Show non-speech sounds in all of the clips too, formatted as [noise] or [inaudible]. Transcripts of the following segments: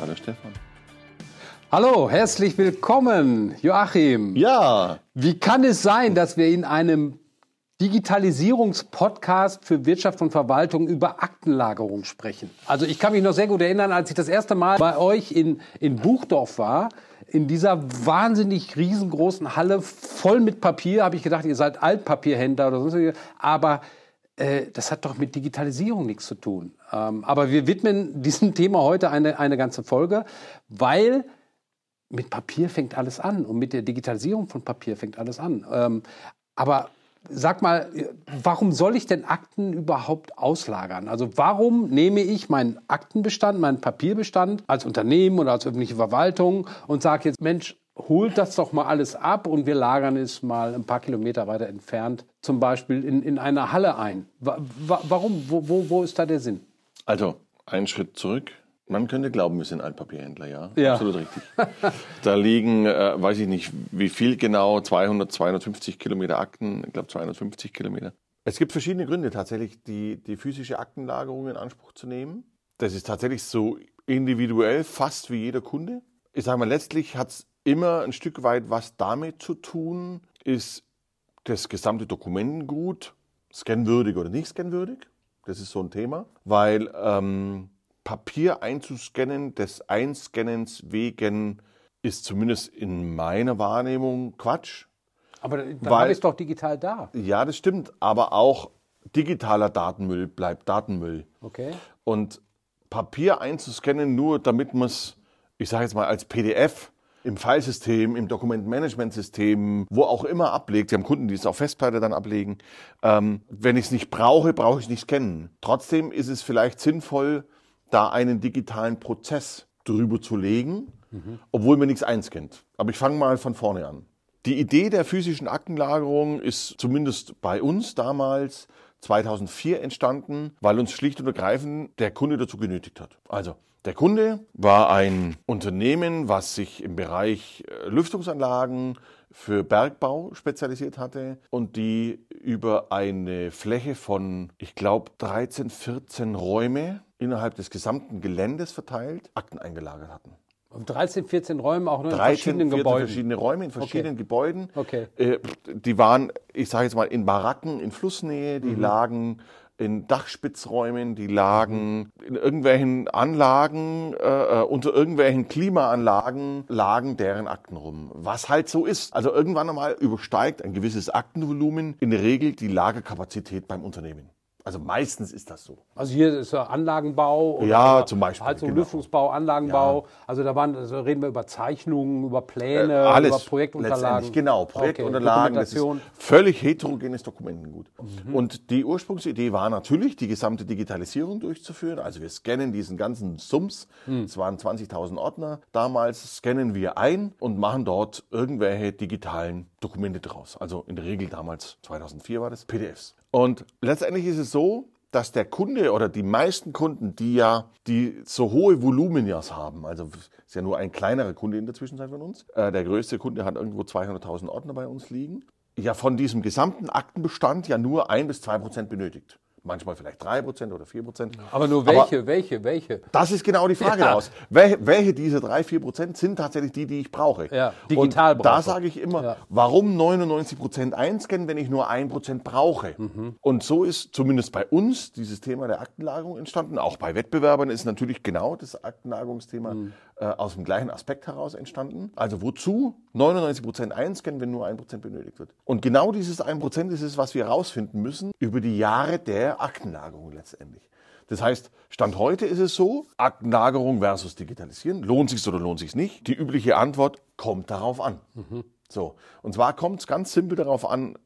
Hallo Stefan. Hallo, herzlich willkommen, Joachim. Ja. Wie kann es sein, dass wir in einem Digitalisierungspodcast für Wirtschaft und Verwaltung über Aktenlagerung sprechen? Also ich kann mich noch sehr gut erinnern, als ich das erste Mal bei euch in, in Buchdorf war, in dieser wahnsinnig riesengroßen Halle voll mit Papier, habe ich gedacht, ihr seid Altpapierhändler oder sonst aber äh, das hat doch mit Digitalisierung nichts zu tun. Ähm, aber wir widmen [laughs] diesem Thema heute eine, eine ganze Folge, weil mit Papier fängt alles an und mit der Digitalisierung von Papier fängt alles an. Ähm, aber sag mal, warum soll ich denn Akten überhaupt auslagern? Also warum nehme ich meinen Aktenbestand, meinen Papierbestand als Unternehmen oder als öffentliche Verwaltung und sage jetzt, Mensch, holt das doch mal alles ab und wir lagern es mal ein paar Kilometer weiter entfernt, zum Beispiel in, in einer Halle ein. Warum? Wo, wo, wo ist da der Sinn? Also, einen Schritt zurück. Man könnte glauben, wir sind Altpapierhändler, ja. ja. Absolut richtig. da liegen, äh, weiß ich nicht, wie viel genau, 200, 250 Kilometer Akten, ich glaube 250 Kilometer. Es gibt verschiedene Gründe tatsächlich, die, die physische Aktenlagerung in Anspruch zu nehmen. Das ist tatsächlich so individuell fast wie jeder Kunde. Ich sage mal, letztlich hat es immer ein Stück weit was damit zu tun, ist das gesamte Dokumentengut scannwürdig oder nicht scannwürdig. Das ist so ein Thema, weil ähm, Papier einzuscannen, des Einscannens wegen, ist zumindest in meiner Wahrnehmung Quatsch. Aber dann ich es doch digital da. Ja, das stimmt. Aber auch digitaler Datenmüll bleibt Datenmüll. Okay. Und Papier einzuscannen, nur damit man es, ich sage jetzt mal, als PDF im Filesystem, im Dokumentenmanagementsystem, wo auch immer ablegt. Sie haben Kunden, die es auf Festplatte dann ablegen. Ähm, wenn ich es nicht brauche, brauche ich es nicht scannen. Trotzdem ist es vielleicht sinnvoll, da einen digitalen Prozess drüber zu legen, mhm. obwohl mir nichts einscannt. Aber ich fange mal von vorne an. Die Idee der physischen Aktenlagerung ist zumindest bei uns damals 2004 entstanden, weil uns schlicht und ergreifend der Kunde dazu genötigt hat. Also der Kunde war ein Unternehmen, was sich im Bereich äh, Lüftungsanlagen für Bergbau spezialisiert hatte und die über eine Fläche von, ich glaube, 13, 14 Räume innerhalb des gesamten Geländes verteilt Akten eingelagert hatten. 13, 14 Räume auch nur in 13, verschiedenen 14 Gebäuden. verschiedene Räume in verschiedenen okay. Gebäuden. Okay. Äh, die waren, ich sage jetzt mal, in Baracken in Flussnähe, die mhm. lagen in Dachspitzräumen, die lagen in irgendwelchen Anlagen, äh, äh, unter irgendwelchen Klimaanlagen lagen deren Akten rum. Was halt so ist. Also irgendwann einmal übersteigt ein gewisses Aktenvolumen in der Regel die Lagerkapazität beim Unternehmen. Also meistens ist das so. Also hier ist ja Anlagenbau. ja, zum Beispiel. Halt so genau. Lüftungsbau, Anlagenbau. Ja. Also da waren, also reden wir über Zeichnungen, über Pläne, äh, alles, über Projektunterlagen. Genau, Projektunterlagen. Okay. Das ist völlig heterogenes Dokumentengut. Mhm. Und die Ursprungsidee war natürlich, die gesamte Digitalisierung durchzuführen. Also wir scannen diesen ganzen Sums. Mhm. Es waren 20.000 Ordner. Damals scannen wir ein und machen dort irgendwelche digitalen Dokumente draus. Also in der Regel damals, 2004 war das, PDFs. Und letztendlich ist es so, dass der Kunde oder die meisten Kunden, die ja die so hohe Voluminias haben, also ist ja nur ein kleinerer Kunde in der Zwischenzeit von uns, äh, der größte Kunde hat irgendwo 200.000 Ordner bei uns liegen, ja von diesem gesamten Aktenbestand ja nur ein bis zwei Prozent benötigt manchmal vielleicht 3% oder 4%. Aber nur welche, Aber welche, welche? Das ist genau die Frage ja. daraus. Welche, welche dieser 3, 4% sind tatsächlich die, die ich brauche? Ja, digital Und da sage ich immer, ja. warum 99% einscannen, wenn ich nur 1% brauche? Mhm. Und so ist zumindest bei uns dieses Thema der Aktenlagerung entstanden. Auch bei Wettbewerbern ist natürlich genau das Aktenlagerungsthema mhm. Äh, aus dem gleichen Aspekt heraus entstanden. Also wozu 99% einscannen, wenn nur 1% benötigt wird? Und genau dieses 1% ist es, was wir herausfinden müssen über die Jahre der Aktenlagerung letztendlich. Das heißt, Stand heute ist es so, Aktenlagerung versus Digitalisieren, lohnt sich oder lohnt sich nicht? Die übliche Antwort kommt darauf an. Mhm. So, und zwar kommt es ganz simpel darauf an,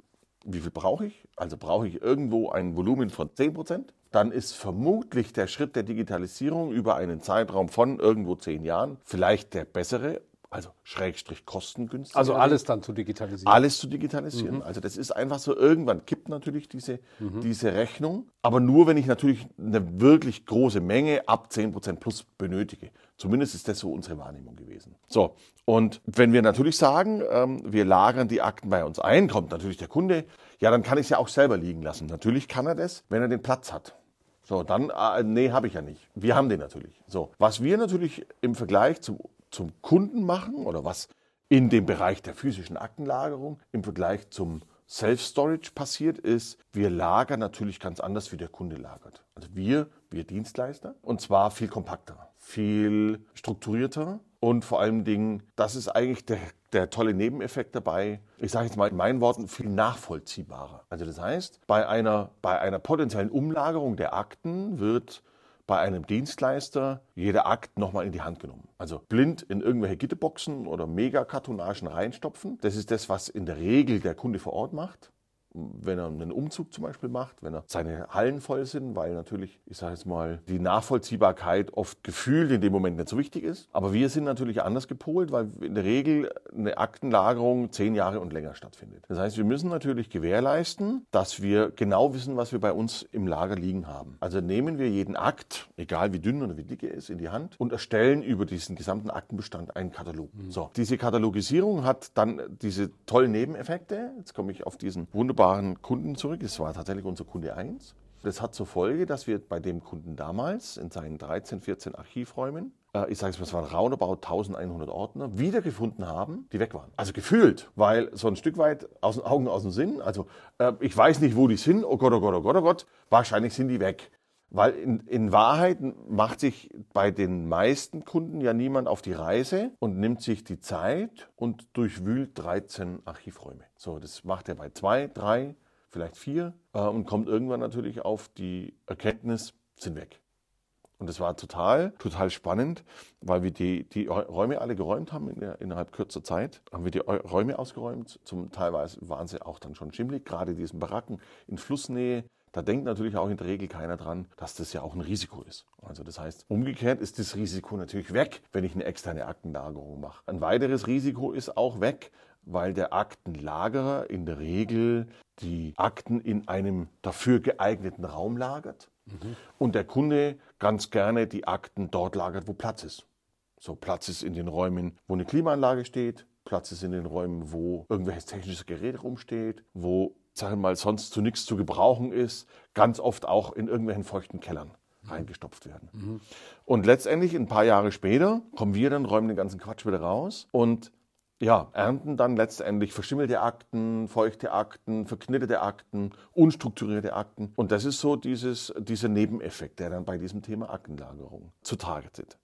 wie viel brauche ich? Also brauche ich irgendwo ein Volumen von 10 Prozent? Dann ist vermutlich der Schritt der Digitalisierung über einen Zeitraum von irgendwo 10 Jahren vielleicht der bessere also Schrägstrich kostengünstig. Also alles dann zu digitalisieren. Alles zu digitalisieren. Mhm. Also das ist einfach so, irgendwann kippt natürlich diese, mhm. diese Rechnung. Aber nur, wenn ich natürlich eine wirklich große Menge ab 10% plus benötige. Zumindest ist das so unsere Wahrnehmung gewesen. So, und wenn wir natürlich sagen, ähm, wir lagern die Akten bei uns ein, kommt natürlich der Kunde, ja, dann kann ich es ja auch selber liegen lassen. Natürlich kann er das, wenn er den Platz hat. So, dann, äh, nee, habe ich ja nicht. Wir haben den natürlich. So, was wir natürlich im Vergleich zum, zum Kunden machen oder was in dem Bereich der physischen Aktenlagerung im Vergleich zum Self-Storage passiert ist, wir lagern natürlich ganz anders, wie der Kunde lagert. Also wir, wir Dienstleister, und zwar viel kompakter, viel strukturierter und vor allen Dingen, das ist eigentlich der, der tolle Nebeneffekt dabei, ich sage jetzt mal in meinen Worten, viel nachvollziehbarer. Also das heißt, bei einer, bei einer potenziellen Umlagerung der Akten wird bei einem Dienstleister jeder Akt nochmal in die Hand genommen. Also blind in irgendwelche Gitterboxen oder Megakartonagen reinstopfen. Das ist das, was in der Regel der Kunde vor Ort macht wenn er einen Umzug zum Beispiel macht, wenn er seine Hallen voll sind, weil natürlich, ich sage jetzt mal, die Nachvollziehbarkeit oft gefühlt in dem Moment nicht so wichtig ist. Aber wir sind natürlich anders gepolt, weil in der Regel eine Aktenlagerung zehn Jahre und länger stattfindet. Das heißt, wir müssen natürlich gewährleisten, dass wir genau wissen, was wir bei uns im Lager liegen haben. Also nehmen wir jeden Akt, egal wie dünn oder wie dick er ist, in die Hand und erstellen über diesen gesamten Aktenbestand einen Katalog. Mhm. So, diese Katalogisierung hat dann diese tollen Nebeneffekte. Jetzt komme ich auf diesen wunderbaren wunderbaren Kunden zurück. Es war tatsächlich unser Kunde 1. Das hat zur Folge, dass wir bei dem Kunden damals in seinen 13, 14 Archivräumen, äh, ich sage es mal, es waren roundabout 1100 Ordner, wiedergefunden haben, die weg waren. Also gefühlt, weil so ein Stück weit aus den Augen, aus dem Sinn. Also äh, ich weiß nicht, wo die sind. Oh Gott, oh Gott, oh Gott, oh Gott. Wahrscheinlich sind die weg. Weil in, in, Wahrheit macht sich bei den meisten Kunden ja niemand auf die Reise und nimmt sich die Zeit und durchwühlt 13 Archivräume. So, das macht er bei zwei, drei, vielleicht vier äh, und kommt irgendwann natürlich auf die Erkenntnis, sind weg. Und das war total, total spannend, weil wir die, die Räume alle geräumt haben in der, innerhalb kürzer Zeit. Haben wir die Räume ausgeräumt. Zum teilweise waren sie auch dann schon schimmelig, gerade diesen Baracken in Flussnähe da denkt natürlich auch in der Regel keiner dran, dass das ja auch ein Risiko ist. Also das heißt, umgekehrt ist das Risiko natürlich weg, wenn ich eine externe Aktenlagerung mache. Ein weiteres Risiko ist auch weg, weil der Aktenlagerer in der Regel die Akten in einem dafür geeigneten Raum lagert mhm. und der Kunde ganz gerne die Akten dort lagert, wo Platz ist. So Platz ist in den Räumen, wo eine Klimaanlage steht, Platz ist in den Räumen, wo irgendwelches technisches Gerät rumsteht, wo sagen wir mal, sonst zu nichts zu gebrauchen ist, ganz oft auch in irgendwelchen feuchten Kellern reingestopft werden. Mhm. Und letztendlich, ein paar Jahre später, kommen wir dann, räumen den ganzen Quatsch wieder raus und ja, ernten dann letztendlich verschimmelte Akten, feuchte Akten, verknitterte Akten, unstrukturierte Akten. Und das ist so dieses, dieser Nebeneffekt, der dann bei diesem Thema Aktenlagerung zutage tritt.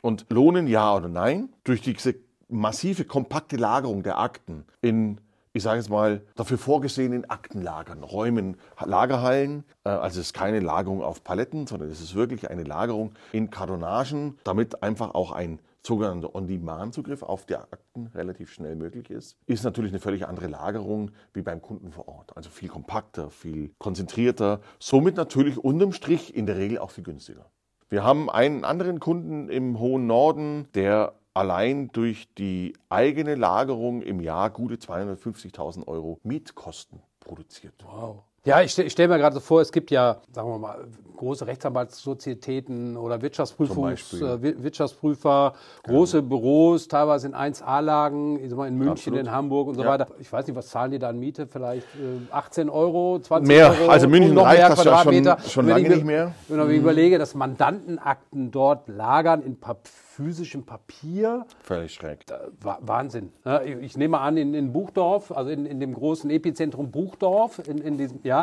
Und lohnen ja oder nein? Durch diese massive, kompakte Lagerung der Akten in ich sage jetzt mal, dafür vorgesehenen Aktenlagern, Räumen, Lagerhallen. Äh, also es ist keine Lagerung auf Paletten, sondern es ist wirklich eine Lagerung in Kartonagen, damit einfach auch ein sogenannter On-Demand-Zugriff auf die Akten relativ schnell möglich ist, ist natürlich eine völlig andere Lagerung wie beim Kunden vor Ort. Also viel kompakter, viel konzentrierter, somit natürlich unterm Strich in der Regel auch viel günstiger. Wir haben einen anderen Kunden im hohen Norden, der allein durch die eigene Lagerung im Jahr gute 250.000 Euro Mietkosten produziert. Wow. Ja, ich, stelle stell mir gerade so vor, es gibt ja, sagen wir mal, große Rechtsanwaltssozietäten oder Wirtschaftsprüfungs, äh, Wirtschaftsprüfer, große genau. Büros, teilweise in 1A-Lagen, in München, Absolut. in Hamburg und so ja. weiter. Ich weiß nicht, was zahlen die da an Miete? Vielleicht äh, 18 Euro, 20 mehr. Euro? Also München noch reicht das ja schon, schon lange ich, nicht mehr. Wenn ich mhm. überlege, dass Mandantenakten dort lagern in Papier, physischem Papier. Völlig schräg. Wahnsinn. Ich nehme an, in, in Buchdorf, also in, in dem großen Epizentrum Buchdorf, in, in diesem, ja,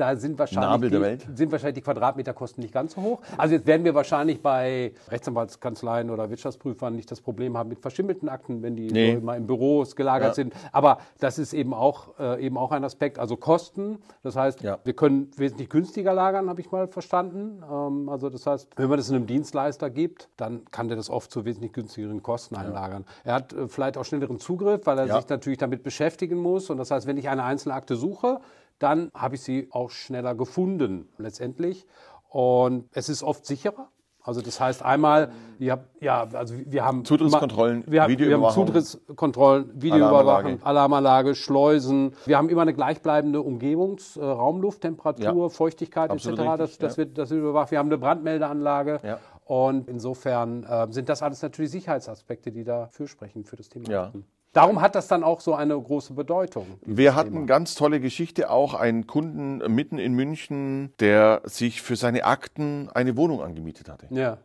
da sind wahrscheinlich, die, sind wahrscheinlich die Quadratmeterkosten nicht ganz so hoch. Also jetzt werden wir wahrscheinlich bei Rechtsanwaltskanzleien oder Wirtschaftsprüfern nicht das Problem haben mit verschimmelten Akten, wenn die nee. so mal in Büros gelagert ja. sind. Aber das ist eben auch, äh, eben auch ein Aspekt. Also Kosten. Das heißt, ja. wir können wesentlich günstiger lagern, habe ich mal verstanden. Ähm, also das heißt, wenn man das einem Dienstleister gibt, dann kann der das oft zu wesentlich günstigeren Kosten ja. einlagern. Er hat äh, vielleicht auch schnelleren Zugriff, weil er sich natürlich damit beschäftigen muss. Und das heißt, wenn ich eine einzelne Akte suche, dann habe ich sie auch schneller gefunden letztendlich. Und es ist oft sicherer. Also das heißt einmal, ja, ja also wir haben Zutrittskontrollen, wir haben, wir haben Zutrittskontrollen, Videoüberwachung, Alarmanlage. Alarmanlage. Schleusen. Wir haben immer eine gleichbleibende Umgebungs-, äh, Raumluft, Temperatur, ja. Feuchtigkeit etc. Richtig, das, das, ja. wird, das wird überwacht. Wir haben eine Brandmeldeanlage. Ja. Und insofern äh, sind das alles natürlich Sicherheitsaspekte, die dafür sprechen für das Thema. Darum hat das dann auch so eine große Bedeutung. Wir hatten ganz tolle Geschichte auch, einen Kunden mitten in München, der sich für seine Akten eine Wohnung angemietet hatte. Ja.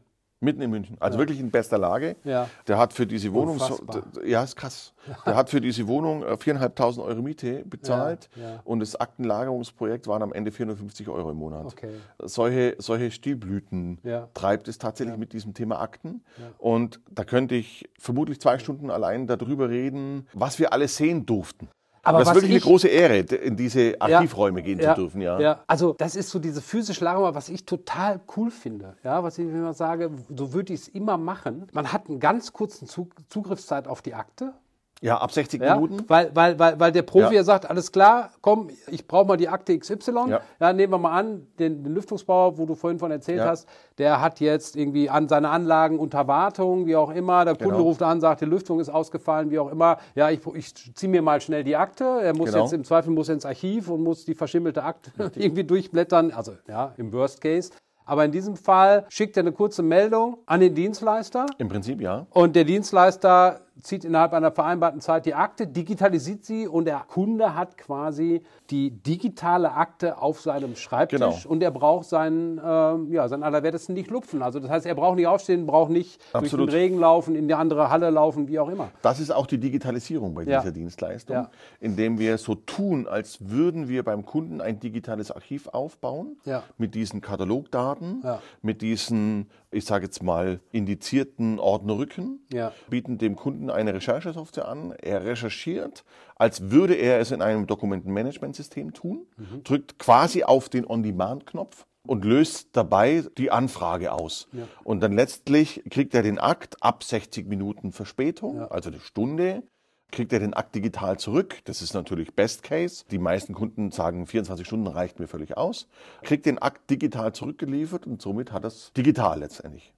Mitten in München. Also wirklich in bester Lage. Ja. Der hat für diese Wohnung, Unfassbar. ja, ist krass. Der hat für diese Wohnung äh, 4.500 Euro Miete bezahlt Ja, ja. und das Aktenlagerungsprojekt waren am Ende 450 Euro im Monat. Okay. Solche, solche Stilblüten Ja. treibt es tatsächlich mit diesem Thema Akten. Und da könnte ich vermutlich zwei Stunden allein darüber reden, was wir alles sehen durften. Aber das ist wirklich ich- eine große Ehre, in diese Archivräume gehen ja, zu dürfen. Ja. ja. Also das ist so diese physische Lagerung, was ich total cool finde. Ja, was ich immer sage, so würde ich es immer machen. Man hat einen ganz kurzen Zug Zugriffszeit auf die Akte. Ja, ab 60 Ja, Minuten. weil, weil, weil, weil der Profi Ja. sagt, alles klar, komm, ich brauche mal die Akte XY. Ja. Ja. nehmen wir mal an, den, den Lüftungsbauer, wo du vorhin von erzählt hast, der hat jetzt irgendwie an seine Anlagen unter Wartung, wie auch immer. Der Kunde Genau. ruft an, sagt, die Lüftung ist ausgefallen, wie auch immer. Ja, ich, ich ziehe mir mal schnell die Akte. Er muss Genau. jetzt im Zweifel muss er ins Archiv und muss die verschimmelte Akte [laughs] irgendwie durchblättern. Also ja, im Worst Case. Aber in diesem Fall schickt er eine kurze Meldung an den Dienstleister. Im Prinzip ja. Und der Dienstleister zieht innerhalb einer vereinbarten Zeit die Akte, digitalisiert sie und der Kunde hat quasi die digitale Akte auf seinem Schreibtisch Genau. und er braucht seinen, ähm, ja, seinen Allerwertesten nicht lupfen. Also das heißt, er braucht nicht aufstehen, braucht nicht Absolut. durch den Regen laufen, in die andere Halle laufen, wie auch immer. Das ist auch die Digitalisierung bei Ja. dieser Dienstleistung, Ja. indem wir so tun, als würden wir beim Kunden ein digitales Archiv aufbauen Ja. mit diesen Katalogdaten, Ja. mit diesen, ich sage jetzt mal, indizierten Ordnerrücken, Ja. bieten dem Kunden eine Recherchesoftware an. Er recherchiert, als würde er es in einem Dokumentenmanagementsystem tun, Mhm. drückt quasi auf den On-Demand-Knopf und löst dabei die Anfrage aus. Und dann letztlich kriegt er den Akt ab 60 Minuten Verspätung, also eine Stunde, kriegt er den Akt digital zurück. Das ist natürlich Best Case. Die meisten Kunden sagen, 24 Stunden reicht mir völlig aus. Kriegt den Akt digital zurückgeliefert und somit hat er es digital letztendlich.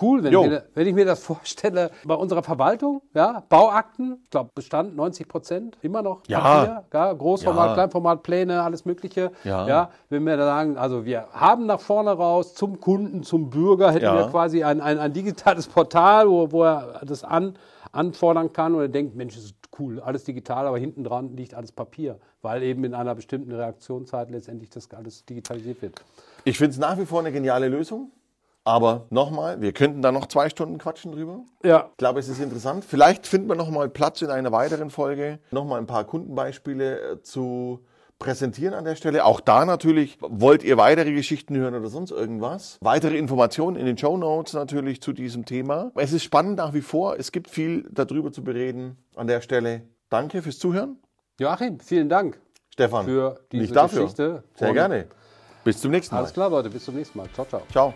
Cool, wenn, mir, wenn ich mir das [laughs] vorstelle, bei unserer Verwaltung, ja, Bauakten, ich glaube Bestand 90 Prozent, immer noch Ja. Papier, ja, Großformat, Ja. Kleinformat, Pläne, alles Mögliche. Ja. wenn wir da sagen, also wir haben nach vorne raus zum Kunden, zum Bürger, hätten Ja. wir quasi ein, ein, ein digitales Portal, wo, wo er das an, anfordern kann und er denkt, Mensch, das ist cool, alles digital, aber hinten dran liegt alles Papier, weil eben in einer bestimmten Reaktionszeit letztendlich das alles digitalisiert wird. Ich finde es nach wie vor eine geniale Lösung. Aber nochmal, wir könnten da noch zwei Stunden quatschen drüber. Ja, Ich glaube, es ist interessant. Vielleicht finden wir noch mal Platz in einer weiteren Folge, noch mal ein paar Kundenbeispiele äh, zu präsentieren an der Stelle. Auch da natürlich, wollt ihr weitere Geschichten hören oder sonst irgendwas? Weitere Informationen in den Show Notes natürlich zu diesem Thema. Es ist spannend nach wie vor. Es gibt viel darüber zu bereden an der Stelle. Danke fürs Zuhören. Joachim, vielen Dank. Stefan, Für diese nicht dafür. Geschichte. Sehr gerne. Bis zum nächsten Mal. Alles klar, Leute. Bis zum nächsten Mal. Ciao, ciao. Ciao.